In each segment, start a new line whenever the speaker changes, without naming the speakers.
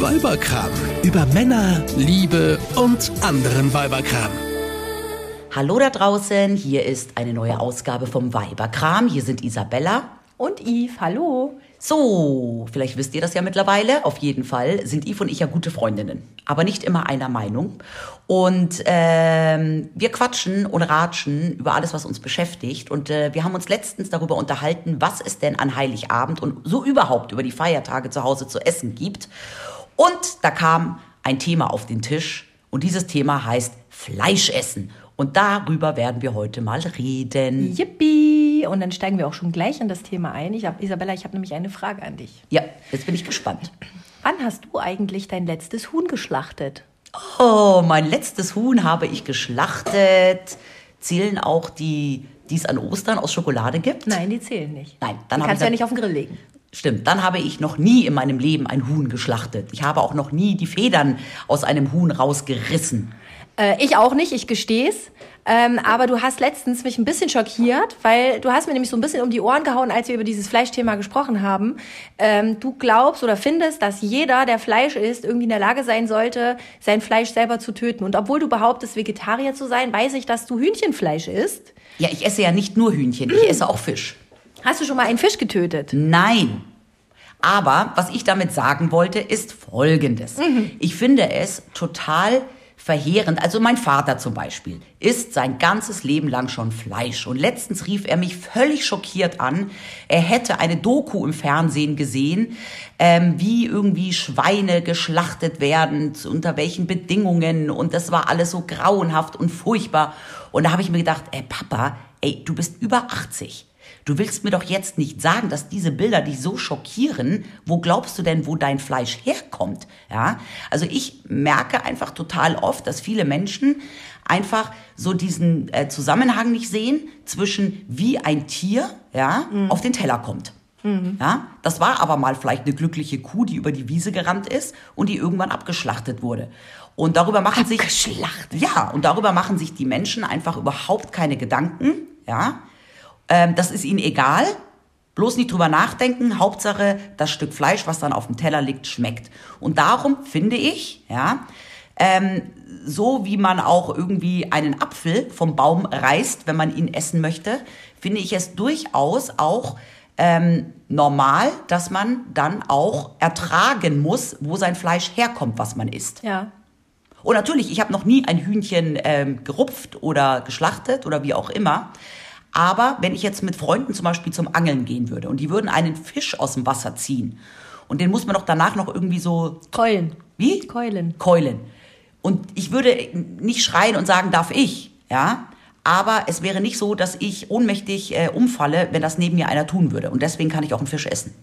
Weiberkram. Über Männer, Liebe und anderen Weiberkram.
Hallo da draußen, hier ist eine neue Ausgabe vom Weiberkram. Hier sind Isabella.
Und Yves, hallo.
So, vielleicht wisst ihr das ja mittlerweile. Auf jeden Fall sind Yves und ich ja gute Freundinnen, aber nicht immer einer Meinung. Und ähm, wir quatschen und ratschen über alles, was uns beschäftigt. Und äh, wir haben uns letztens darüber unterhalten, was es denn an Heiligabend und so überhaupt über die Feiertage zu Hause zu essen gibt. Und da kam ein Thema auf den Tisch. Und dieses Thema heißt Fleischessen. Und darüber werden wir heute mal reden.
Yippie! Und dann steigen wir auch schon gleich in das Thema ein. Ich hab, Isabella, ich habe nämlich eine Frage an dich.
Ja, jetzt bin ich gespannt.
Wann hast du eigentlich dein letztes Huhn geschlachtet?
Oh, mein letztes Huhn habe ich geschlachtet. Zählen auch die, die es an Ostern aus Schokolade gibt?
Nein, die zählen nicht.
Nein,
dann
habe
kannst du ja nicht auf den Grill legen.
Stimmt, dann habe ich noch nie in meinem Leben ein Huhn geschlachtet. Ich habe auch noch nie die Federn aus einem Huhn rausgerissen.
Äh, ich auch nicht, ich gestehe es. Ähm, aber du hast letztens mich ein bisschen schockiert, weil du hast mir nämlich so ein bisschen um die Ohren gehauen, als wir über dieses Fleischthema gesprochen haben. Ähm, du glaubst oder findest, dass jeder, der Fleisch isst, irgendwie in der Lage sein sollte, sein Fleisch selber zu töten. Und obwohl du behauptest, Vegetarier zu sein, weiß ich, dass du Hühnchenfleisch isst.
Ja, ich esse ja nicht nur Hühnchen, ich esse auch Fisch.
Hast du schon mal einen Fisch getötet?
Nein. Aber was ich damit sagen wollte, ist Folgendes. Ich finde es total verheerend. Also mein Vater zum Beispiel isst sein ganzes Leben lang schon Fleisch. Und letztens rief er mich völlig schockiert an. Er hätte eine Doku im Fernsehen gesehen, ähm, wie irgendwie Schweine geschlachtet werden, unter welchen Bedingungen. Und das war alles so grauenhaft und furchtbar. Und da habe ich mir gedacht, ey Papa, ey, du bist über 80. Du willst mir doch jetzt nicht sagen, dass diese Bilder dich so schockieren. Wo glaubst du denn, wo dein Fleisch herkommt? Ja, also ich merke einfach total oft, dass viele Menschen einfach so diesen äh, Zusammenhang nicht sehen zwischen wie ein Tier ja auf den Teller kommt. Ja, das war aber mal vielleicht eine glückliche Kuh, die über die Wiese gerannt ist und die irgendwann abgeschlachtet wurde. Und darüber machen sich
Abgeschlachtet?
ja und darüber machen sich die Menschen einfach überhaupt keine Gedanken. Ja, das ist ihnen egal. Bloß nicht drüber nachdenken. Hauptsache, das Stück Fleisch, was dann auf dem Teller liegt, schmeckt. Und darum finde ich, ja, ähm, so wie man auch irgendwie einen Apfel vom Baum reißt, wenn man ihn essen möchte, finde ich es durchaus auch ähm, normal, dass man dann auch ertragen muss, wo sein Fleisch herkommt, was man isst.
Ja.
Und natürlich, ich habe noch nie ein Hühnchen ähm, gerupft oder geschlachtet oder wie auch immer. Aber wenn ich jetzt mit Freunden zum Beispiel zum Angeln gehen würde und die würden einen Fisch aus dem Wasser ziehen und den muss man doch danach noch irgendwie so,
Keulen.
wie?
Keulen.
Keulen. Und ich würde nicht schreien und sagen, darf ich, ja? Aber es wäre nicht so, dass ich ohnmächtig äh, umfalle, wenn das neben mir einer tun würde. Und deswegen kann ich auch einen Fisch essen.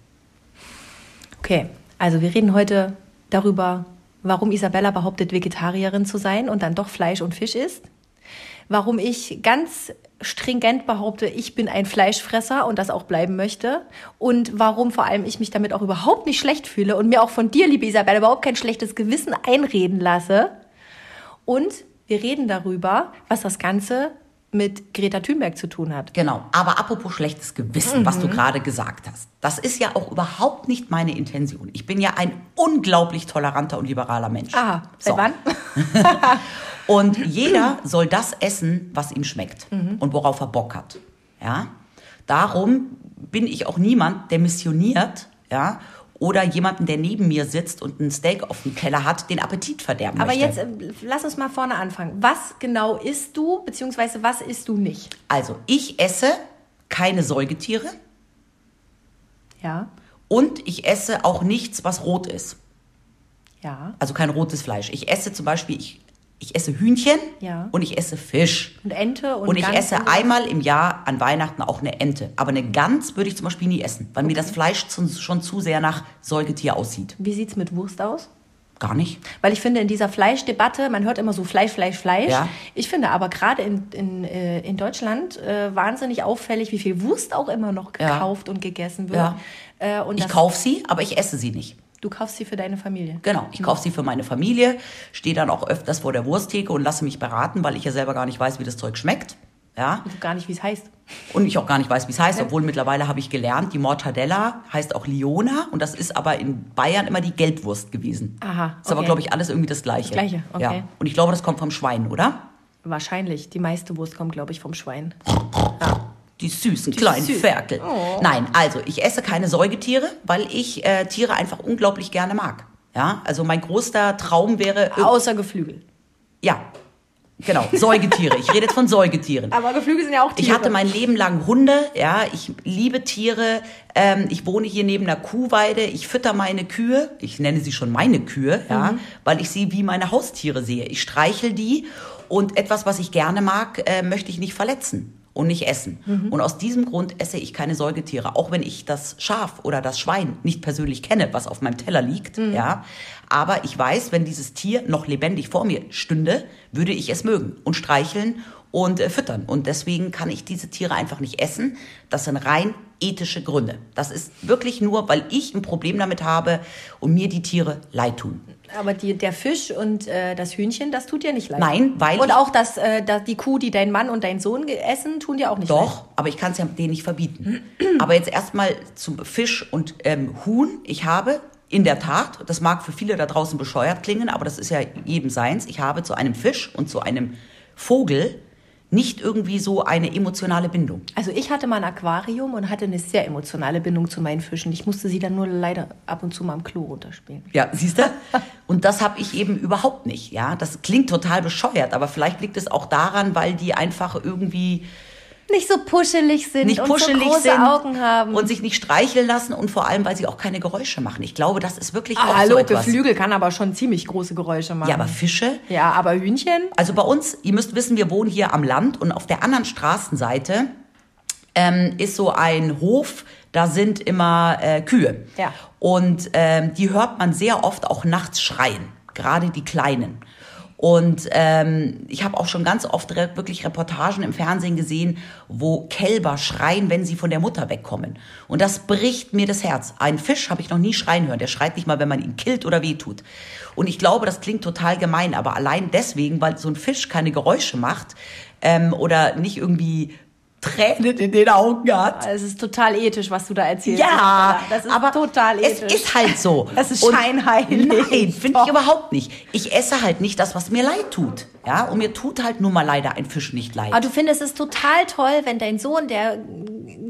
Okay, also wir reden heute darüber, warum Isabella behauptet, Vegetarierin zu sein und dann doch Fleisch und Fisch isst. Warum ich ganz stringent behaupte, ich bin ein Fleischfresser und das auch bleiben möchte. Und warum vor allem ich mich damit auch überhaupt nicht schlecht fühle und mir auch von dir, liebe Isabella, überhaupt kein schlechtes Gewissen einreden lasse. Und wir reden darüber, was das Ganze mit Greta Thunberg zu tun hat.
Genau. Aber apropos schlechtes Gewissen, was du gerade gesagt hast. Das ist ja auch überhaupt nicht meine Intention. Ich bin ja ein unglaublich toleranter und liberaler Mensch.
Aha, seit
So.
wann?
Und jeder soll das essen, was ihm schmeckt und worauf er Bock hat. Ja? Darum bin ich auch niemand, der missioniert, ja, oder jemanden, der neben mir sitzt und ein Steak auf dem Teller hat, den Appetit verderben
Aber
möchte.
jetzt äh, lass uns mal vorne anfangen. Was genau isst du, beziehungsweise was isst du nicht?
Also, ich esse keine Säugetiere
Ja,
und ich esse auch nichts, was rot ist.
ja.
Also kein rotes Fleisch. Ich esse zum Beispiel, ich, ich esse Hühnchen
Ja.
und ich esse Fisch.
Und Ente und
Und ich esse einmal im Jahr an Weihnachten auch eine Ente. Aber eine Gans würde ich zum Beispiel nie essen, weil mir das Fleisch zu, schon zu sehr nach Säugetier aussieht.
Wie sieht's mit Wurst aus?
Gar nicht.
Weil ich finde, in dieser Fleischdebatte, man hört immer so Fleisch, Fleisch, Fleisch.
Ja.
Ich finde aber gerade in, in, äh, in Deutschland äh, wahnsinnig auffällig, wie viel Wurst auch immer noch
Ja.
gekauft und gegessen wird.
Ja.
Äh, und
Ich kaufe sie, aber ich esse sie nicht.
Du kaufst sie für deine Familie.
Genau, ich kaufe sie für meine Familie, stehe dann auch öfters vor der Wursttheke und lasse mich beraten, weil ich ja selber gar nicht weiß, wie das Zeug schmeckt. Ja?
Und gar nicht, wie es heißt.
Und ich auch gar nicht weiß, wie es heißt, obwohl mittlerweile habe ich gelernt, die Mortadella heißt auch Liona und das ist aber in Bayern immer die Gelbwurst gewesen.
Aha,
Ist aber,
okay.
glaube ich, alles irgendwie das Gleiche.
Das Gleiche, okay.
Ja. Und ich glaube, das kommt vom Schwein, oder?
Wahrscheinlich. Die meiste Wurst kommt, glaube ich, vom Schwein.
Die süßen kleinen
süß.
Ferkel.
Oh.
Nein, also ich esse keine Säugetiere, weil ich äh, Tiere einfach unglaublich gerne mag. Ja, also mein größter Traum wäre,
Außer Geflügel.
ja, genau, Säugetiere. ich rede jetzt von Säugetieren.
Aber Geflügel sind ja auch Tiere.
Ich hatte mein Leben lang Hunde, ja, ich liebe Tiere. Ähm, ich wohne hier neben einer Kuhweide. Ich fütter meine Kühe. Ich nenne sie schon meine Kühe, ja, weil ich sie wie meine Haustiere sehe. Ich streichel die und etwas, was ich gerne mag, äh, möchte ich nicht verletzen und nicht essen. Und aus diesem Grund esse ich keine Säugetiere, auch wenn ich das Schaf oder das Schwein nicht persönlich kenne, was auf meinem Teller liegt, ja. Aber ich weiß, wenn dieses Tier noch lebendig vor mir stünde, würde ich es mögen und streicheln und äh, füttern. Und deswegen kann ich diese Tiere einfach nicht essen. Das sind rein ethische Gründe. Das ist wirklich nur, weil ich ein Problem damit habe und mir die Tiere leid tun.
Aber die, der Fisch und äh, das Hühnchen, das tut dir nicht leid.
Nein, weil
Und auch das, äh, die Kuh, die dein Mann und dein Sohn essen, tun dir auch nicht leid.
Doch, aber ich kann es ja denen nicht verbieten. aber jetzt erstmal zum Fisch und ähm, Huhn. Ich habe in der Tat, das mag für viele da draußen bescheuert klingen, aber das ist ja jedem seins. Ich habe zu einem Fisch und zu einem Vogel nicht irgendwie so eine emotionale Bindung.
Also ich hatte mal ein Aquarium und hatte eine sehr emotionale Bindung zu meinen Fischen. Ich musste sie dann nur leider ab und zu mal am Klo runterspielen.
Ja, siehst du? Und das habe ich eben überhaupt nicht. Ja, das klingt total bescheuert, aber vielleicht liegt es auch daran, weil die einfach irgendwie
Nicht so puschelig sind
nicht
und
puschelig
so große
sind
Augen haben.
und sich nicht streicheln lassen und vor allem, weil sie auch keine Geräusche machen. Ich glaube, das ist wirklich
ah,
auch
hallo,
so etwas.
Geflügel kann aber schon ziemlich große Geräusche machen.
Ja, aber Fische?
Ja, aber Hühnchen?
Also bei uns, ihr müsst wissen, wir wohnen hier am Land und auf der anderen Straßenseite ähm, ist so ein Hof, da sind immer äh, Kühe.
Ja.
Und ähm, die hört man sehr oft auch nachts schreien, gerade die Kleinen. Und ähm, ich habe auch schon ganz oft wirklich Reportagen im Fernsehen gesehen, wo Kälber schreien, wenn sie von der Mutter wegkommen. Und das bricht mir das Herz. Einen Fisch habe ich noch nie schreien hören. Der schreit nicht mal, wenn man ihn killt oder wehtut. Und ich glaube, das klingt total gemein, aber allein deswegen, weil so ein Fisch keine Geräusche macht ähm, oder nicht irgendwie Tränen in den Augen hat.
Es ist total ethisch, was du da erzählst.
Ja,
das ist
aber
total ethisch.
es ist halt so.
Das ist
Und
scheinheilig.
Nein, finde ich überhaupt nicht. Ich esse halt nicht das, was mir leid tut. Ja, und mir tut halt nun mal leider ein Fisch nicht leid.
Aber du findest es total toll, wenn dein Sohn, der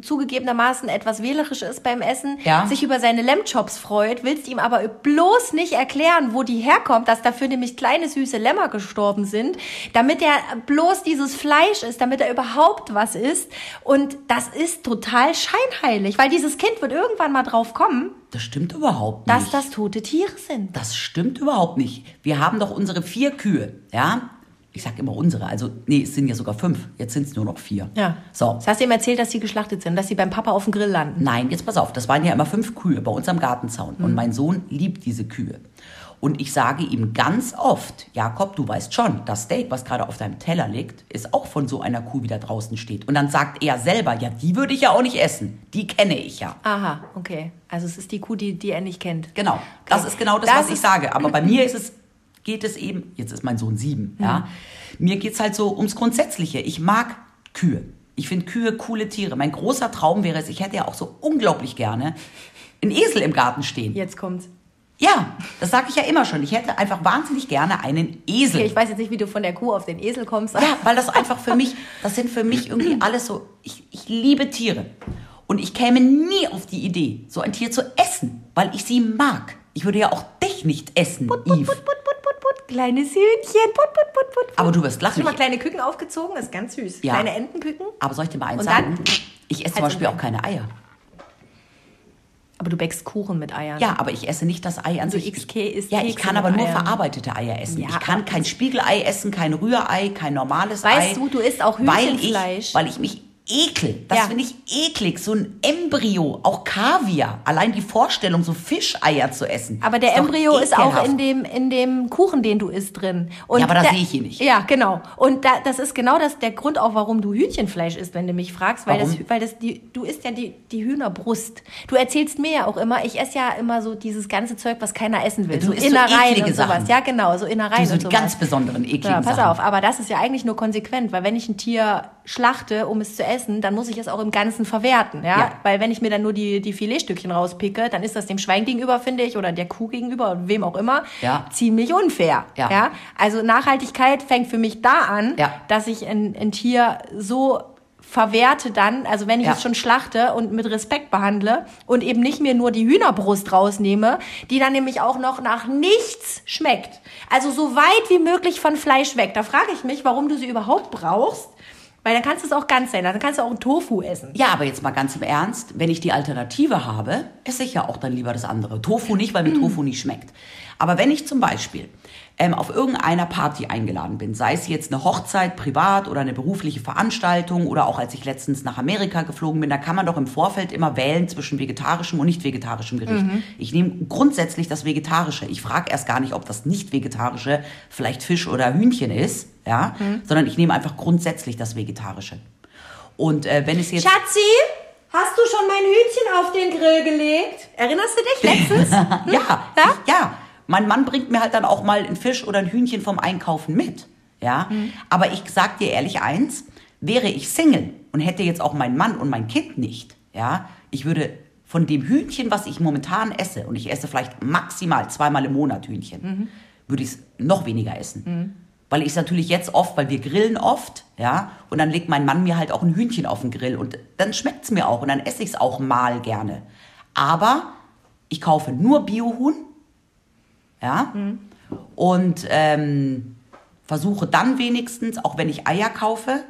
zugegebenermaßen etwas wählerisch ist beim Essen,
Ja.
sich über seine Lambchops freut, willst ihm aber bloß nicht erklären, wo die herkommt, dass dafür nämlich kleine süße Lämmer gestorben sind, damit er bloß dieses Fleisch isst, damit er überhaupt was isst. Und das ist total scheinheilig, weil dieses Kind wird irgendwann mal drauf kommen,
das stimmt überhaupt
dass
nicht.
das tote Tiere sind.
Das stimmt überhaupt nicht. Wir haben doch unsere vier Kühe, ja? Ich sag immer unsere, also nee, es sind ja sogar fünf. Jetzt sind es nur noch vier.
Ja.
So.
Das hast du ihm erzählt, dass sie geschlachtet sind, dass sie beim Papa auf dem Grill landen.
Nein, jetzt pass auf, das waren ja immer fünf Kühe bei uns am Gartenzaun. Und mein Sohn liebt diese Kühe. Und ich sage ihm ganz oft, Jakob, du weißt schon, das Steak, was gerade auf deinem Teller liegt, ist auch von so einer Kuh, wie da draußen steht. Und dann sagt er selber, ja, die würde ich ja auch nicht essen. Die kenne ich ja.
Aha, okay. Also es ist die Kuh, die, die er nicht kennt.
Genau. Das ist genau das,
Das
was ich sage. Aber bei mir ist es, geht es eben, jetzt ist mein Sohn sieben, ja. Mir geht's halt so ums Grundsätzliche. Ich mag Kühe. Ich finde Kühe coole Tiere. Mein großer Traum wäre es, ich hätte ja auch so unglaublich gerne einen Esel im Garten stehen.
Jetzt kommt's.
Ja, das sage ich ja immer schon. Ich hätte einfach wahnsinnig gerne einen Esel.
Okay, ich weiß jetzt nicht, wie du von der Kuh auf den Esel kommst.
Ja, weil das einfach für mich, das sind für mich irgendwie alles so, ich, ich liebe Tiere. Und ich käme nie auf die Idee, so ein Tier zu essen, weil ich sie mag. Ich würde ja auch dich nicht essen,
Put, put,
Yves.
put, put, put, put, put. Kleines Hühnchen. Put, put, put, put, put.
Aber du wirst
Hast
lachen.
du mal kleine Küken aufgezogen? Das ist ganz süß.
Ja.
Kleine Entenküken.
aber soll ich dir mal eins
Und dann-
sagen? Ich esse zum Beispiel auch keine Eier.
Aber du bäckst Kuchen mit Eiern.
Ja, aber ich esse nicht das Ei an
Also
sich.
XK isst
Ja, ich kann aber nur
Eiern.
verarbeitete Eier essen.
Ja,
ich kann kein Spiegelei essen, kein Rührei, kein normales Ei.
Weißt du, du isst auch
weil
Hühnchenfleisch.
ich, weil ich mich ekel. Das
Ja.
finde ich eklig. So ein Embryo, auch Kaviar. Allein die Vorstellung, so Fischeier zu essen.
Aber der
ist
Embryo ist auch in dem, in dem Kuchen, den du isst, drin. Und
Ja, aber das
da-
sehe ich hier nicht.
Ja, genau. Und da, das ist genau das, der Grund auch, warum du Hühnchenfleisch isst, wenn du mich fragst. Weil, das,
Warum?
weil das die, du isst ja die, die Hühnerbrust. Du erzählst mir ja auch immer, ich esse ja immer so dieses ganze Zeug, was keiner essen will.
Du
so
isst so
Innereien
eklige
und sowas.
Sachen.
Ja, genau, so Innereien
Die so
und sowas.
ganz besonderen, ekligen
Ja, pass
Sachen.
auf, aber das ist ja eigentlich nur konsequent, weil wenn ich ein Tier schlachte, um es zu essen, dann muss ich es auch im Ganzen verwerten, ja?
Ja.
Weil wenn ich mir dann nur die, die Filetstückchen rauspicke, dann ist das dem Schwein gegenüber, finde ich, oder der Kuh gegenüber, oder wem auch immer,
Ja.
ziemlich unfair.
Ja.
Also Nachhaltigkeit fängt für mich da an,
Ja.
dass ich ein, ein Tier so verwerte dann, also wenn ich
Ja.
es schon schlachte und mit Respekt behandle und eben nicht mehr nur die Hühnerbrust rausnehme, die dann nämlich auch noch nach nichts schmeckt. Also so weit wie möglich von Fleisch weg. Da frage ich mich, warum du sie überhaupt brauchst, weil dann kannst du es auch ganz sein, dann kannst du auch einen Tofu essen.
Ja, aber jetzt mal ganz im Ernst, wenn ich die Alternative habe, esse ich ja auch dann lieber das andere. Tofu nicht, weil mir Tofu nicht schmeckt. Aber wenn ich zum Beispiel ähm, auf irgendeiner Party eingeladen bin, sei es jetzt eine Hochzeit privat oder eine berufliche Veranstaltung oder auch als ich letztens nach Amerika geflogen bin, da kann man doch im Vorfeld immer wählen zwischen vegetarischem und nicht vegetarischem Gericht. Ich nehme grundsätzlich das Vegetarische. Ich frage erst gar nicht, ob das nicht vegetarische vielleicht Fisch oder Hühnchen ist, ja, sondern ich nehme einfach grundsätzlich das Vegetarische. Und äh, wenn es jetzt
Schatzi, hast du schon mein Hühnchen auf den Grill gelegt? Erinnerst du dich letztens?
Ja,
Ja?
Ich, ja. Mein Mann bringt mir halt dann auch mal einen Fisch oder ein Hühnchen vom Einkaufen mit. Ja. Aber ich sag dir ehrlich eins, wäre ich Single und hätte jetzt auch meinen Mann und mein Kind nicht, ja, ich würde von dem Hühnchen, was ich momentan esse, und ich esse vielleicht maximal zweimal im Monat Hühnchen, würde ich es noch weniger essen. Weil ich es natürlich jetzt oft, weil wir grillen oft, ja, und dann legt mein Mann mir halt auch ein Hühnchen auf den Grill und dann schmeckt es mir auch und dann esse ich es auch mal gerne. Aber ich kaufe nur Biohuhn, ja, und ähm, versuche dann wenigstens, auch wenn ich Eier kaufe,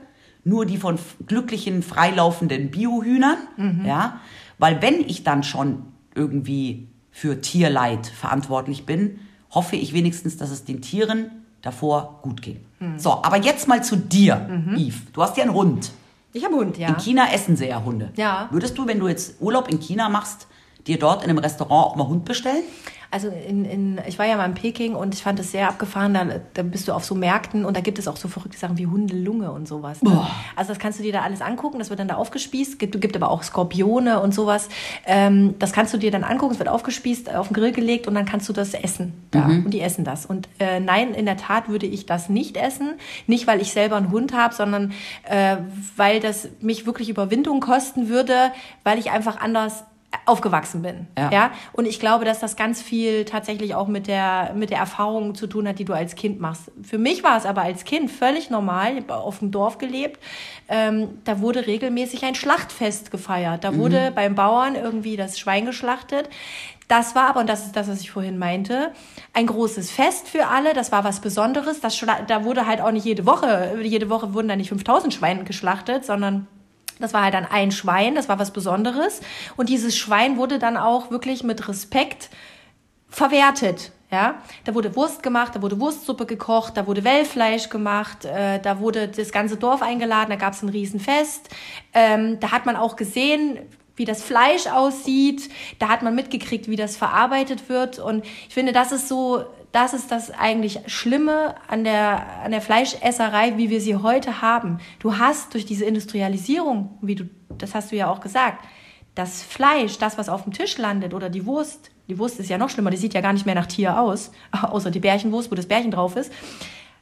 nur die von glücklichen, freilaufenden Biohühnern, ja, weil wenn ich dann schon irgendwie für Tierleid verantwortlich bin, hoffe ich wenigstens, dass es den Tieren davor gut geht. So, aber jetzt mal zu dir, Yves. Du hast ja einen Hund.
Ich habe Hund, ja.
In China essen sie ja Hunde.
Ja.
Würdest du, wenn du jetzt Urlaub in China machst, dir dort in einem Restaurant auch mal Hund bestellen?
Also in, in, ich war ja mal in Peking und ich fand es sehr abgefahren. Da, da bist du auf so Märkten und da gibt es auch so verrückte Sachen wie Hundelunge und sowas. Ne? Also das kannst du dir da alles angucken. Das wird dann da aufgespießt. Gibt, gibt aber auch Skorpione und sowas. Ähm, das kannst du dir dann angucken. Es wird aufgespießt, auf den Grill gelegt und dann kannst du das essen. Da. Und die essen das. Und äh, nein, in der Tat würde ich das nicht essen. Nicht, weil ich selber einen Hund habe, sondern äh, weil das mich wirklich Überwindung kosten würde, weil ich einfach anders aufgewachsen bin.
Ja.
ja? Und ich glaube, dass das ganz viel tatsächlich auch mit der, mit der Erfahrung zu tun hat, die du als Kind machst. Für mich war es aber als Kind völlig normal. Ich habe auf dem Dorf gelebt. Ähm, da wurde regelmäßig ein Schlachtfest gefeiert. Da wurde beim Bauern irgendwie das Schwein geschlachtet. Das war aber, und das ist das, was ich vorhin meinte, ein großes Fest für alle. Das war was Besonderes. Das, da wurde halt auch nicht jede Woche, jede Woche wurden da nicht 5000 Schweine geschlachtet, sondern das war halt dann ein Schwein, das war was Besonderes. Und dieses Schwein wurde dann auch wirklich mit Respekt verwertet. Ja, da wurde Wurst gemacht, da wurde Wurstsuppe gekocht, da wurde Wellfleisch gemacht, äh, da wurde das ganze Dorf eingeladen, da gab es ein Riesenfest. Ähm, da hat man auch gesehen, wie das Fleisch aussieht, da hat man mitgekriegt, wie das verarbeitet wird. Und ich finde, das ist so, das ist das eigentlich Schlimme an der, an der Fleischesserei, wie wir sie heute haben. Du hast durch diese Industrialisierung, wie du, das hast du ja auch gesagt, das Fleisch, das, was auf dem Tisch landet oder die Wurst, die Wurst ist ja noch schlimmer, die sieht ja gar nicht mehr nach Tier aus, außer die Bärchenwurst, wo das Bärchen drauf ist,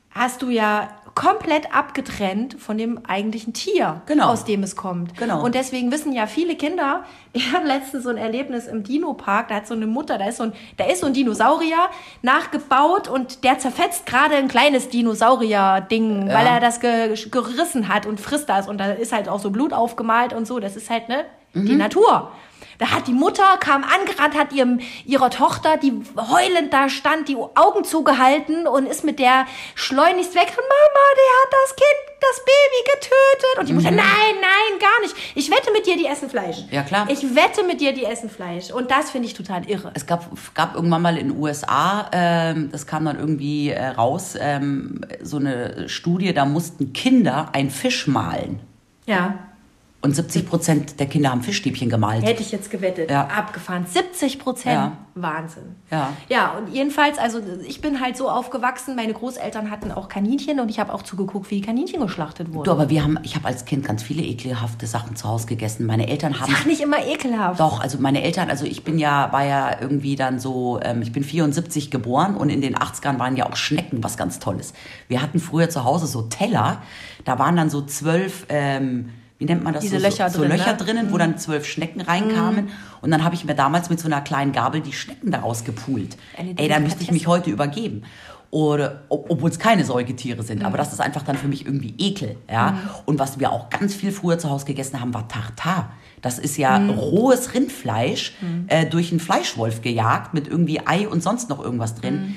hast du ja komplett abgetrennt von dem eigentlichen Tier,
Genau.
aus dem es kommt.
Genau.
Und deswegen wissen ja viele Kinder, ich hatte letztens so ein Erlebnis im Dino-Park, da hat so eine Mutter, da ist so ein, da ist so ein Dinosaurier nachgebaut und der zerfetzt gerade ein kleines Dinosaurier-Ding, weil er das ge gerissen hat und frisst das und da ist halt auch so Blut aufgemalt und so, das ist halt, ne, die Natur. Da hat die Mutter, kam angerannt, hat ihrem, ihrer Tochter, die heulend da stand, die Augen zugehalten und ist mit der schleunigst weg. Mama, der hat das Kind, das Baby getötet. Und die Mutter, nein, nein, gar nicht. Ich wette mit dir, die essen Fleisch.
Ja, klar.
Ich wette mit dir, die essen Fleisch. Und das finde ich total irre.
Es gab, gab irgendwann mal in den USA, ähm, das kam dann irgendwie äh, raus, ähm, so eine Studie, da mussten Kinder einen Fisch malen.
Ja.
Und 70 Prozent der Kinder haben Fischstäbchen gemalt.
Hätte ich jetzt gewettet.
Ja.
Abgefahren. 70 Prozent.
Ja.
Wahnsinn.
Ja.
Ja, und jedenfalls, also ich bin halt so aufgewachsen, meine Großeltern hatten auch Kaninchen und ich habe auch zugeguckt, wie die Kaninchen geschlachtet wurden.
Du, aber wir haben, ich habe als Kind ganz viele ekelhafte Sachen zu Hause gegessen. Meine Eltern haben.
Sag nicht immer ekelhaft.
Doch, also meine Eltern, also ich bin ja, war ja irgendwie dann so, ähm, ich bin 74 geboren und in den 80ern waren ja auch Schnecken was ganz Tolles. Wir hatten früher zu Hause so Teller, da waren dann so zwölf, ähm, wie nennt man das?
Diese
so,
Löcher
so, so
drin,
Löcher
ne?
drinnen, wo dann zwölf Schnecken reinkamen. Und dann habe ich mir damals mit so einer kleinen Gabel die Schnecken daraus gepult.
Eine
Ey, da müsste ich mich heute übergeben. Oder, ob- obwohl es keine Säugetiere sind. Aber das ist einfach dann für mich irgendwie Ekel. Ja? Und was wir auch ganz viel früher zu Hause gegessen haben, war Tartar. Das ist ja rohes Rindfleisch äh, durch einen Fleischwolf gejagt mit irgendwie Ei und sonst noch irgendwas drin.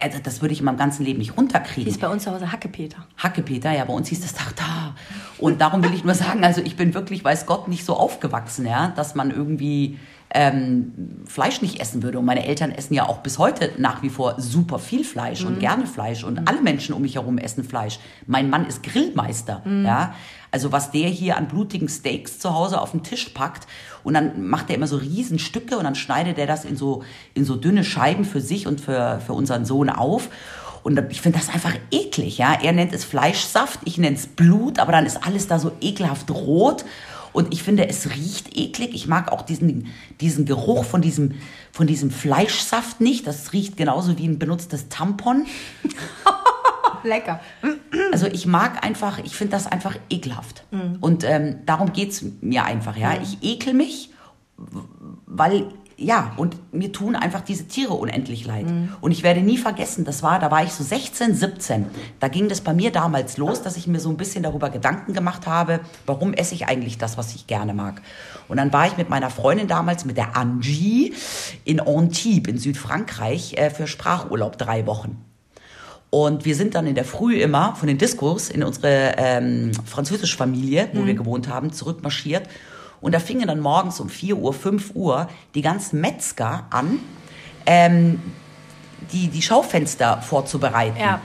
Also das würde ich in meinem ganzen Leben nicht runterkriegen.
Hieß bei uns zu Hause Hackepeter.
Hackepeter, ja, bei uns hieß das Tartar. Und darum will ich nur sagen, also ich bin wirklich, weiß Gott, nicht so aufgewachsen, ja, dass man irgendwie ähm, Fleisch nicht essen würde. Und meine Eltern essen ja auch bis heute nach wie vor super viel Fleisch und gerne Fleisch. Und alle Menschen um mich herum essen Fleisch. Mein Mann ist Grillmeister, ja. Also was der hier an blutigen Steaks zu Hause auf den Tisch packt und dann macht er immer so riesen Stücke und dann schneidet er das in so, in so dünne Scheiben für sich und für, für unseren Sohn auf. Und ich finde das einfach eklig, ja. Er nennt es Fleischsaft, ich nenne es Blut, aber dann ist alles da so ekelhaft rot. Und ich finde, es riecht eklig. Ich mag auch diesen, diesen Geruch von diesem, von diesem Fleischsaft nicht. Das riecht genauso wie ein benutztes Tampon.
Lecker.
Also ich mag einfach, ich finde das einfach ekelhaft. Und ähm, darum geht's mir einfach, ja. Ich ekel mich, weil, ja, und mir tun einfach diese Tiere unendlich leid. Und ich werde nie vergessen, das war, da war ich so 16, 17. Da ging das bei mir damals los, dass ich mir so ein bisschen darüber Gedanken gemacht habe, warum esse ich eigentlich das, was ich gerne mag. Und dann war ich mit meiner Freundin damals, mit der Angie, in Antibes in Südfrankreich äh, für Sprachurlaub drei Wochen. Und wir sind dann in der Früh immer von den Diskos in unsere ähm, französische Familie, wo wir gewohnt haben, zurückmarschiert. Und da fingen dann morgens um 4 Uhr, 5 Uhr die ganzen Metzger an, ähm, die, die Schaufenster vorzubereiten.
Ja.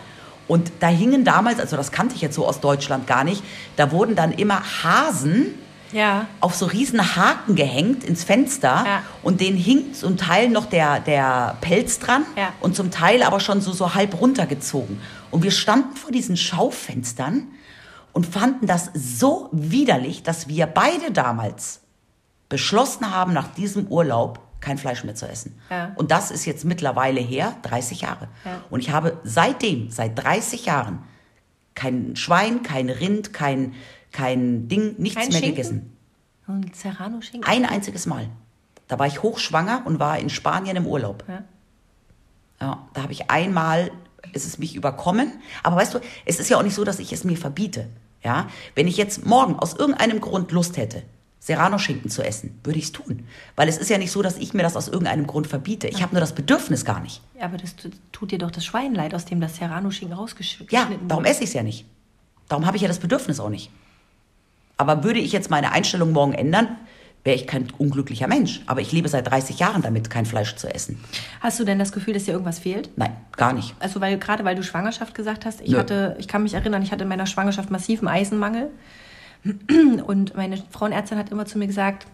Und da hingen damals, also das kannte ich jetzt so aus Deutschland gar nicht, da wurden dann immer Hasen
Ja.
auf so riesen Haken gehängt ins Fenster
Ja.
und denen hing zum Teil noch der, der Pelz dran
Ja.
und zum Teil aber schon so, so halb runtergezogen. Und wir standen vor diesen Schaufenstern und fanden das so widerlich, dass wir beide damals beschlossen haben, nach diesem Urlaub kein Fleisch mehr zu essen.
Ja.
Und das ist jetzt mittlerweile her, 30 Jahre.
Ja.
Und ich habe seitdem, seit 30 Jahren, kein Schwein, kein Rind, kein, kein Ding, nichts
Kein
mehr
Schinken?
gegessen.
Und Serrano-Schinken.
Ein einziges Mal. Da war ich hochschwanger und war in Spanien im Urlaub.
Ja.
Ja, da habe ich einmal, ist es mich überkommen. Aber weißt du, es ist ja auch nicht so, dass ich es mir verbiete. Ja, wenn ich jetzt morgen aus irgendeinem Grund Lust hätte, Serrano-Schinken zu essen, würde ich es tun. Weil es ist ja nicht so, dass ich mir das aus irgendeinem Grund verbiete. Ich habe nur das Bedürfnis gar nicht.
Ja, aber das tu- tut dir doch das Schwein leid, aus dem das Serrano-Schinken rausgeschnitten
Ja, darum
wurde.
esse ich es ja nicht. Darum habe ich ja das Bedürfnis auch nicht. Aber würde ich jetzt meine Einstellung morgen ändern, wäre ich kein unglücklicher Mensch. Aber ich lebe seit 30 Jahren damit, kein Fleisch zu essen.
Hast du denn das Gefühl, dass dir irgendwas fehlt?
Nein, gar nicht.
Also weil gerade weil du Schwangerschaft gesagt hast, ich
Nö.
hatte, ich kann mich erinnern, ich hatte in meiner Schwangerschaft massiven Eisenmangel und meine Frauenärztin hat immer zu mir gesagt,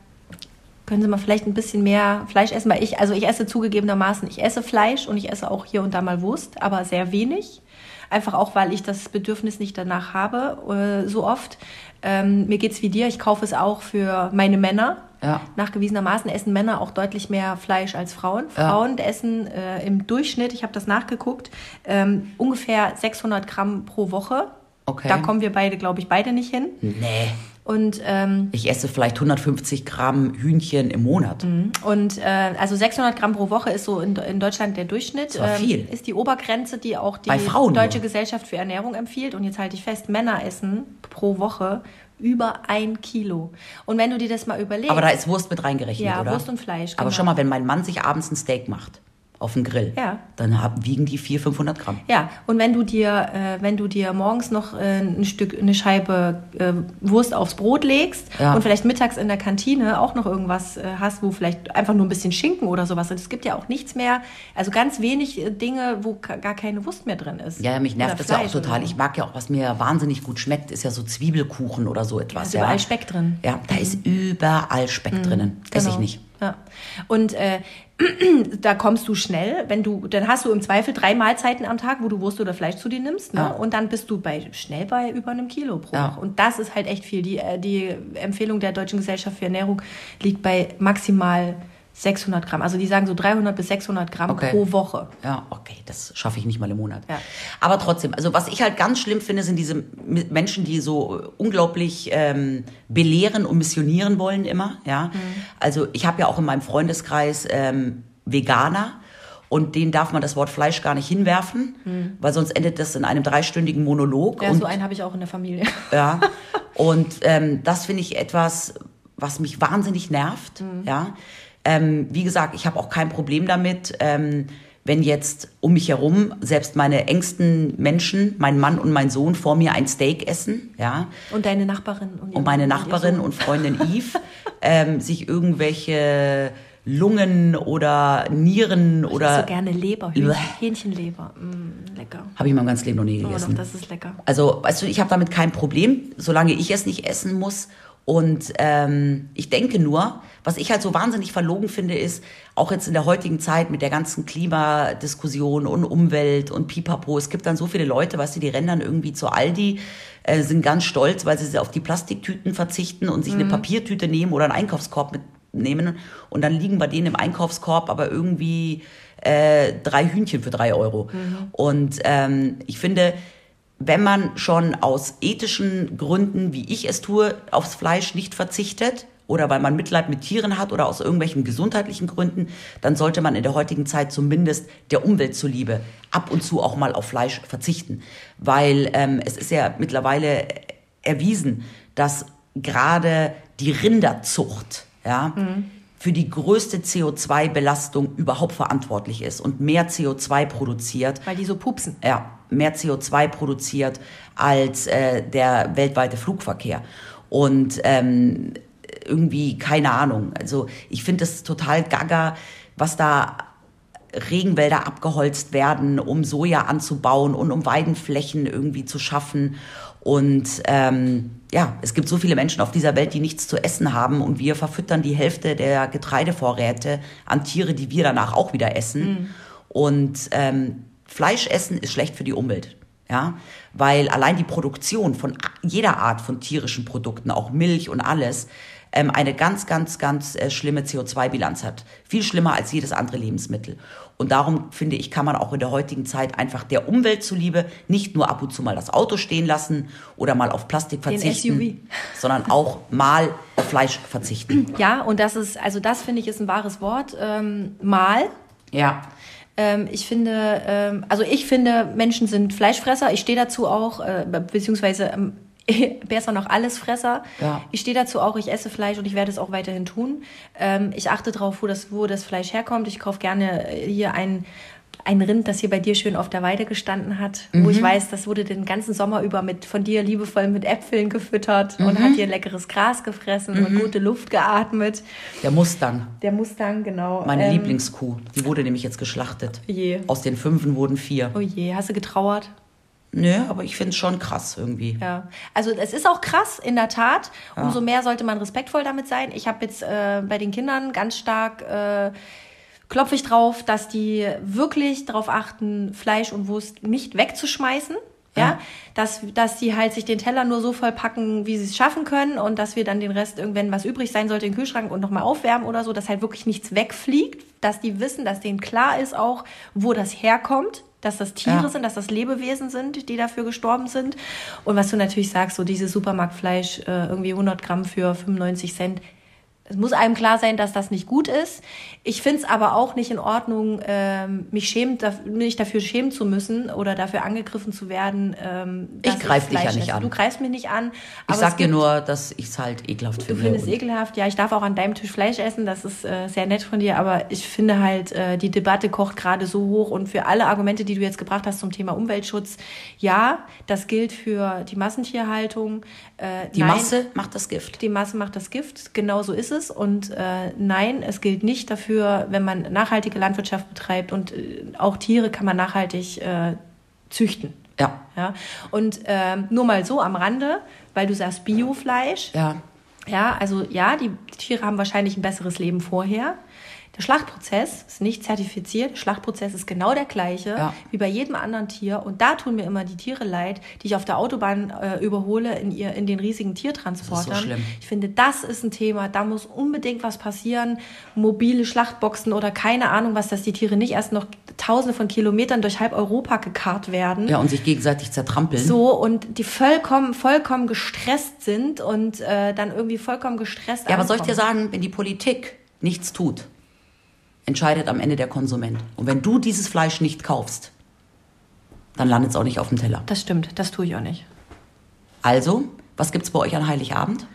können Sie mal vielleicht ein bisschen mehr Fleisch essen, weil ich, also ich esse zugegebenermaßen, ich esse Fleisch und ich esse auch hier und da mal Wurst, aber sehr wenig. Einfach auch, weil ich das Bedürfnis nicht danach habe, äh, so oft. Ähm, mir geht's wie dir, ich kaufe es auch für meine Männer.
Ja.
Nachgewiesenermaßen essen Männer auch deutlich mehr Fleisch als Frauen.
Ja.
Frauen essen äh, im Durchschnitt, ich habe das nachgeguckt, ähm, ungefähr 600 Gramm pro Woche.
Okay.
Da kommen wir beide, glaube ich, beide nicht hin.
Nee.
Und, ähm,
Ich esse vielleicht 150 Gramm Hühnchen im Monat.
und äh, also 600 Gramm pro Woche ist so in, in Deutschland der Durchschnitt.
Das war viel.
Ist die Obergrenze, die auch die Deutsche
nur.
Gesellschaft für Ernährung empfiehlt. Und jetzt halte ich fest, Männer essen pro Woche über ein Kilo. Und wenn du dir das mal überlegst.
Aber da ist Wurst mit reingerechnet,
Ja,
oder?
Wurst und Fleisch,
Aber
genau.
schon mal, wenn mein Mann sich abends ein Steak macht, auf den Grill.
Ja.
Dann hab, wiegen die 400, 500 Gramm.
Ja, und wenn du dir, äh, wenn du dir morgens noch äh, ein Stück, eine Scheibe äh, Wurst aufs Brot legst
Ja.
und vielleicht mittags in der Kantine auch noch irgendwas äh, hast, wo vielleicht einfach nur ein bisschen Schinken oder sowas. Und es gibt ja auch nichts mehr, also ganz wenig äh, Dinge, wo gar keine Wurst mehr drin ist.
Ja, ja, mich nervt
Oder
das ja auch total. Ich mag ja auch, was mir wahnsinnig gut schmeckt, ist ja so Zwiebelkuchen oder so
Da
etwas.
ist
ja.
überall Speck drin.
Ja, da ist überall Speck drinnen. Esse ich
Genau.
nicht.
Ja. Und äh, da kommst du schnell, wenn du, dann hast du im Zweifel drei Mahlzeiten am Tag, wo du Wurst oder Fleisch zu dir nimmst, ne?
Ja.
Und dann bist du bei schnell bei über einem Kilo pro
Ja.
Woche. Und das ist halt echt viel. Die, äh, die Empfehlung der Deutschen Gesellschaft für Ernährung liegt bei maximal 600 Gramm. Also die sagen so 300 bis 600 Gramm
Okay.
pro Woche.
Ja, okay, das schaffe ich nicht mal im Monat.
Ja.
Aber trotzdem, also was ich halt ganz schlimm finde, sind diese Menschen, die so äh, unglaublich ähm, belehren und missionieren wollen immer. Ja, also ich habe ja auch in meinem Freundeskreis ähm, Veganer. Und denen darf man das Wort Fleisch gar nicht hinwerfen, weil sonst endet das in einem dreistündigen Monolog.
Ja,
und
so einen habe ich auch in der Familie.
ja. Und ähm, das finde ich etwas, was mich wahnsinnig nervt. Ja. Ähm, wie gesagt, ich habe auch kein Problem damit, ähm, wenn jetzt um mich herum selbst meine engsten Menschen, mein Mann und mein Sohn vor mir ein Steak essen, ja,
Und deine Nachbarin. Und,
und meine Nachbarin
Sohn.
und Freundin Eve ähm, sich irgendwelche Lungen oder Nieren
Ich
oder
so gerne Leber. Hähnchen, Hähnchenleber. Mm, lecker.
habe ich in meinem ganzen Leben noch nie
Oh, doch,
gegessen.
das ist lecker.
Also, weißt du, ich habe damit kein Problem, solange ich es nicht essen muss. Und ähm, ich denke nur, was ich halt so wahnsinnig verlogen finde, ist, auch jetzt in der heutigen Zeit mit der ganzen Klimadiskussion und Umwelt und Pipapo, es gibt dann so viele Leute, weißt du, die rennen dann irgendwie zu Aldi, äh, sind ganz stolz, weil sie auf die Plastiktüten verzichten und sich eine Papiertüte nehmen oder einen Einkaufskorb mitnehmen. Und dann liegen bei denen im Einkaufskorb aber irgendwie äh, drei Hühnchen für drei Euro. Und ähm, ich finde, wenn man schon aus ethischen Gründen, wie ich es tue, aufs Fleisch nicht verzichtet oder weil man Mitleid mit Tieren hat oder aus irgendwelchen gesundheitlichen Gründen, dann sollte man in der heutigen Zeit zumindest der Umwelt zuliebe ab und zu auch mal auf Fleisch verzichten. Weil ähm, es ist ja mittlerweile erwiesen, dass gerade die Rinderzucht, ja, für die größte CO2-Belastung überhaupt verantwortlich ist und mehr CO2 produziert
Weil die so pupsen.
ja, mehr CO2 produziert als äh, der weltweite Flugverkehr. Und ähm, irgendwie, keine Ahnung. Also ich finde es total gaga, was da Regenwälder abgeholzt werden, um Soja anzubauen und um Weidenflächen irgendwie zu schaffen. Und ähm, ja, es gibt so viele Menschen auf dieser Welt, die nichts zu essen haben und wir verfüttern die Hälfte der Getreidevorräte an Tiere, die wir danach auch wieder essen. Und ähm, Fleisch essen ist schlecht für die Umwelt. Ja, weil allein die Produktion von jeder Art von tierischen Produkten, auch Milch und alles, ähm, eine ganz, ganz, ganz äh, schlimme CO2-Bilanz hat. Viel schlimmer als jedes andere Lebensmittel. Und darum finde ich, kann man auch in der heutigen Zeit einfach der Umwelt zuliebe nicht nur ab und zu mal das Auto stehen lassen oder mal auf Plastik verzichten, sondern auch mal auf Fleisch verzichten.
Ja, und das ist, also das finde ich ist ein wahres Wort. Ähm, mal.
Ja.
Ähm, ich finde, ähm, also ich finde, Menschen sind Fleischfresser. Ich stehe dazu auch, äh, beziehungsweise ähm, besser noch Allesfresser.
Ja.
Ich stehe dazu auch, ich esse Fleisch und ich werde es auch weiterhin tun. Ähm, ich achte darauf, wo das, wo das Fleisch herkommt. Ich kaufe gerne äh, hier ein, ein Rind, das hier bei dir schön auf der Weide gestanden hat, wo ich weiß, das wurde den ganzen Sommer über mit von dir liebevoll mit Äpfeln gefüttert und hat hier leckeres Gras gefressen und gute Luft geatmet.
Der Mustang,
Der Mustang, genau.
meine
ähm,
Lieblingskuh, die wurde nämlich jetzt geschlachtet.
Je.
Aus den Fünfen wurden vier.
Oh je, hast du getrauert?
Nö, aber ich finde es schon krass irgendwie.
Ja, also es ist auch krass, in der Tat. Umso mehr sollte man respektvoll damit sein. Ich habe jetzt äh, bei den Kindern ganz stark, äh, klopfe ich drauf, dass die wirklich darauf achten, Fleisch und Wurst nicht wegzuschmeißen. Ja,
Ja.
dass, dass die halt sich den Teller nur so voll packen, wie sie es schaffen können und dass wir dann den Rest, irgendwann was übrig sein sollte, in den Kühlschrank und nochmal aufwärmen oder so, dass halt wirklich nichts wegfliegt, dass die wissen, dass denen klar ist auch, wo das herkommt, dass das Tiere
Ja.
sind, dass das Lebewesen sind, die dafür gestorben sind. Und was du natürlich sagst, so dieses Supermarktfleisch, äh, irgendwie 100 Gramm für 95 Cent, Es muss einem klar sein, dass das nicht gut ist. Ich finde es aber auch nicht in Ordnung, ähm, mich, schämen, mich dafür schämen zu müssen oder dafür angegriffen zu werden. Ähm,
ich greife dich ja nicht an.
Du greifst mich nicht an.
ich sag dir nur, dass ich es halt ekelhaft
finde. Du findest es ekelhaft. Ja, ich darf auch an deinem Tisch Fleisch essen. Das ist äh, sehr nett von dir. Aber ich finde halt, äh, die Debatte kocht gerade so hoch. Und für alle Argumente, die du jetzt gebracht hast zum Thema Umweltschutz, ja, das gilt für die Massentierhaltung.
Äh, die nein, Masse macht das Gift.
Die Masse macht das Gift. Genau so ist es es. Und äh, nein, es gilt nicht dafür, wenn man nachhaltige Landwirtschaft betreibt und äh, auch Tiere kann man nachhaltig äh, züchten.
Ja.
ja? Und äh, nur mal so am Rande, weil du sagst Biofleisch.
Ja.
Ja, also ja, die Tiere haben wahrscheinlich ein besseres Leben vorher. Der Schlachtprozess ist nicht zertifiziert. Der Schlachtprozess ist genau der gleiche ja. wie bei jedem anderen Tier. Und da tun mir immer die Tiere leid, die ich auf der Autobahn äh, überhole in, ihr, in den riesigen Tiertransportern. Das ist so schlimm. Ich finde, das ist ein Thema. Da muss unbedingt was passieren. Mobile Schlachtboxen oder keine Ahnung was, dass die Tiere nicht erst noch tausende von Kilometern durch halb Europa gekarrt werden.
Ja, und sich gegenseitig zertrampeln.
So, und die vollkommen, vollkommen gestresst sind und äh, dann irgendwie vollkommen gestresst
Ja, ankommen. aber soll ich dir sagen, wenn die Politik nichts tut, entscheidet am Ende der Konsument. Und wenn du dieses Fleisch nicht kaufst, dann landet es auch nicht auf dem Teller.
Das stimmt, das tue ich auch nicht.
Also, was gibt es bei euch an Heiligabend?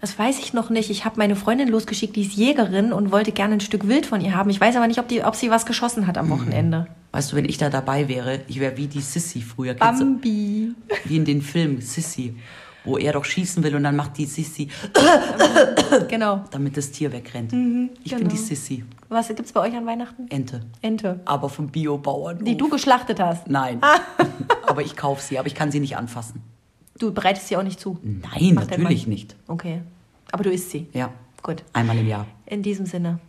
Das weiß ich noch nicht. Ich habe meine Freundin losgeschickt, die ist Jägerin und wollte gerne ein Stück Wild von ihr haben. Ich weiß aber nicht, ob, die, ob sie was geschossen hat am mhm. Wochenende.
Weißt du, wenn ich da dabei wäre, ich wäre wie die Sissy früher.
Bambi.
Wie in den Filmen Sissy wo er doch schießen will und dann macht die Sissi.
genau.
Damit das Tier wegrennt. Mhm, ich genau. bin die Sissi.
Was gibt es bei euch an Weihnachten?
Ente.
Ente.
Aber vom Biobauern.
Die du geschlachtet hast?
Nein. aber ich kaufe sie, aber ich kann sie nicht anfassen.
Du bereitest sie auch nicht zu?
Nein, Macht natürlich nicht.
Okay. Aber du isst sie?
Ja.
Gut.
Einmal im Jahr.
In diesem Sinne.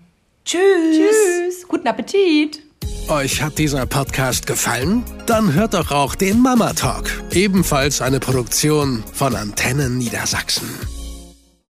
Tschüss.
Tschüss. Guten Appetit.
Euch hat dieser Podcast gefallen? Dann hört doch auch den Mama Talk, ebenfalls eine Produktion von Antennen Niedersachsen.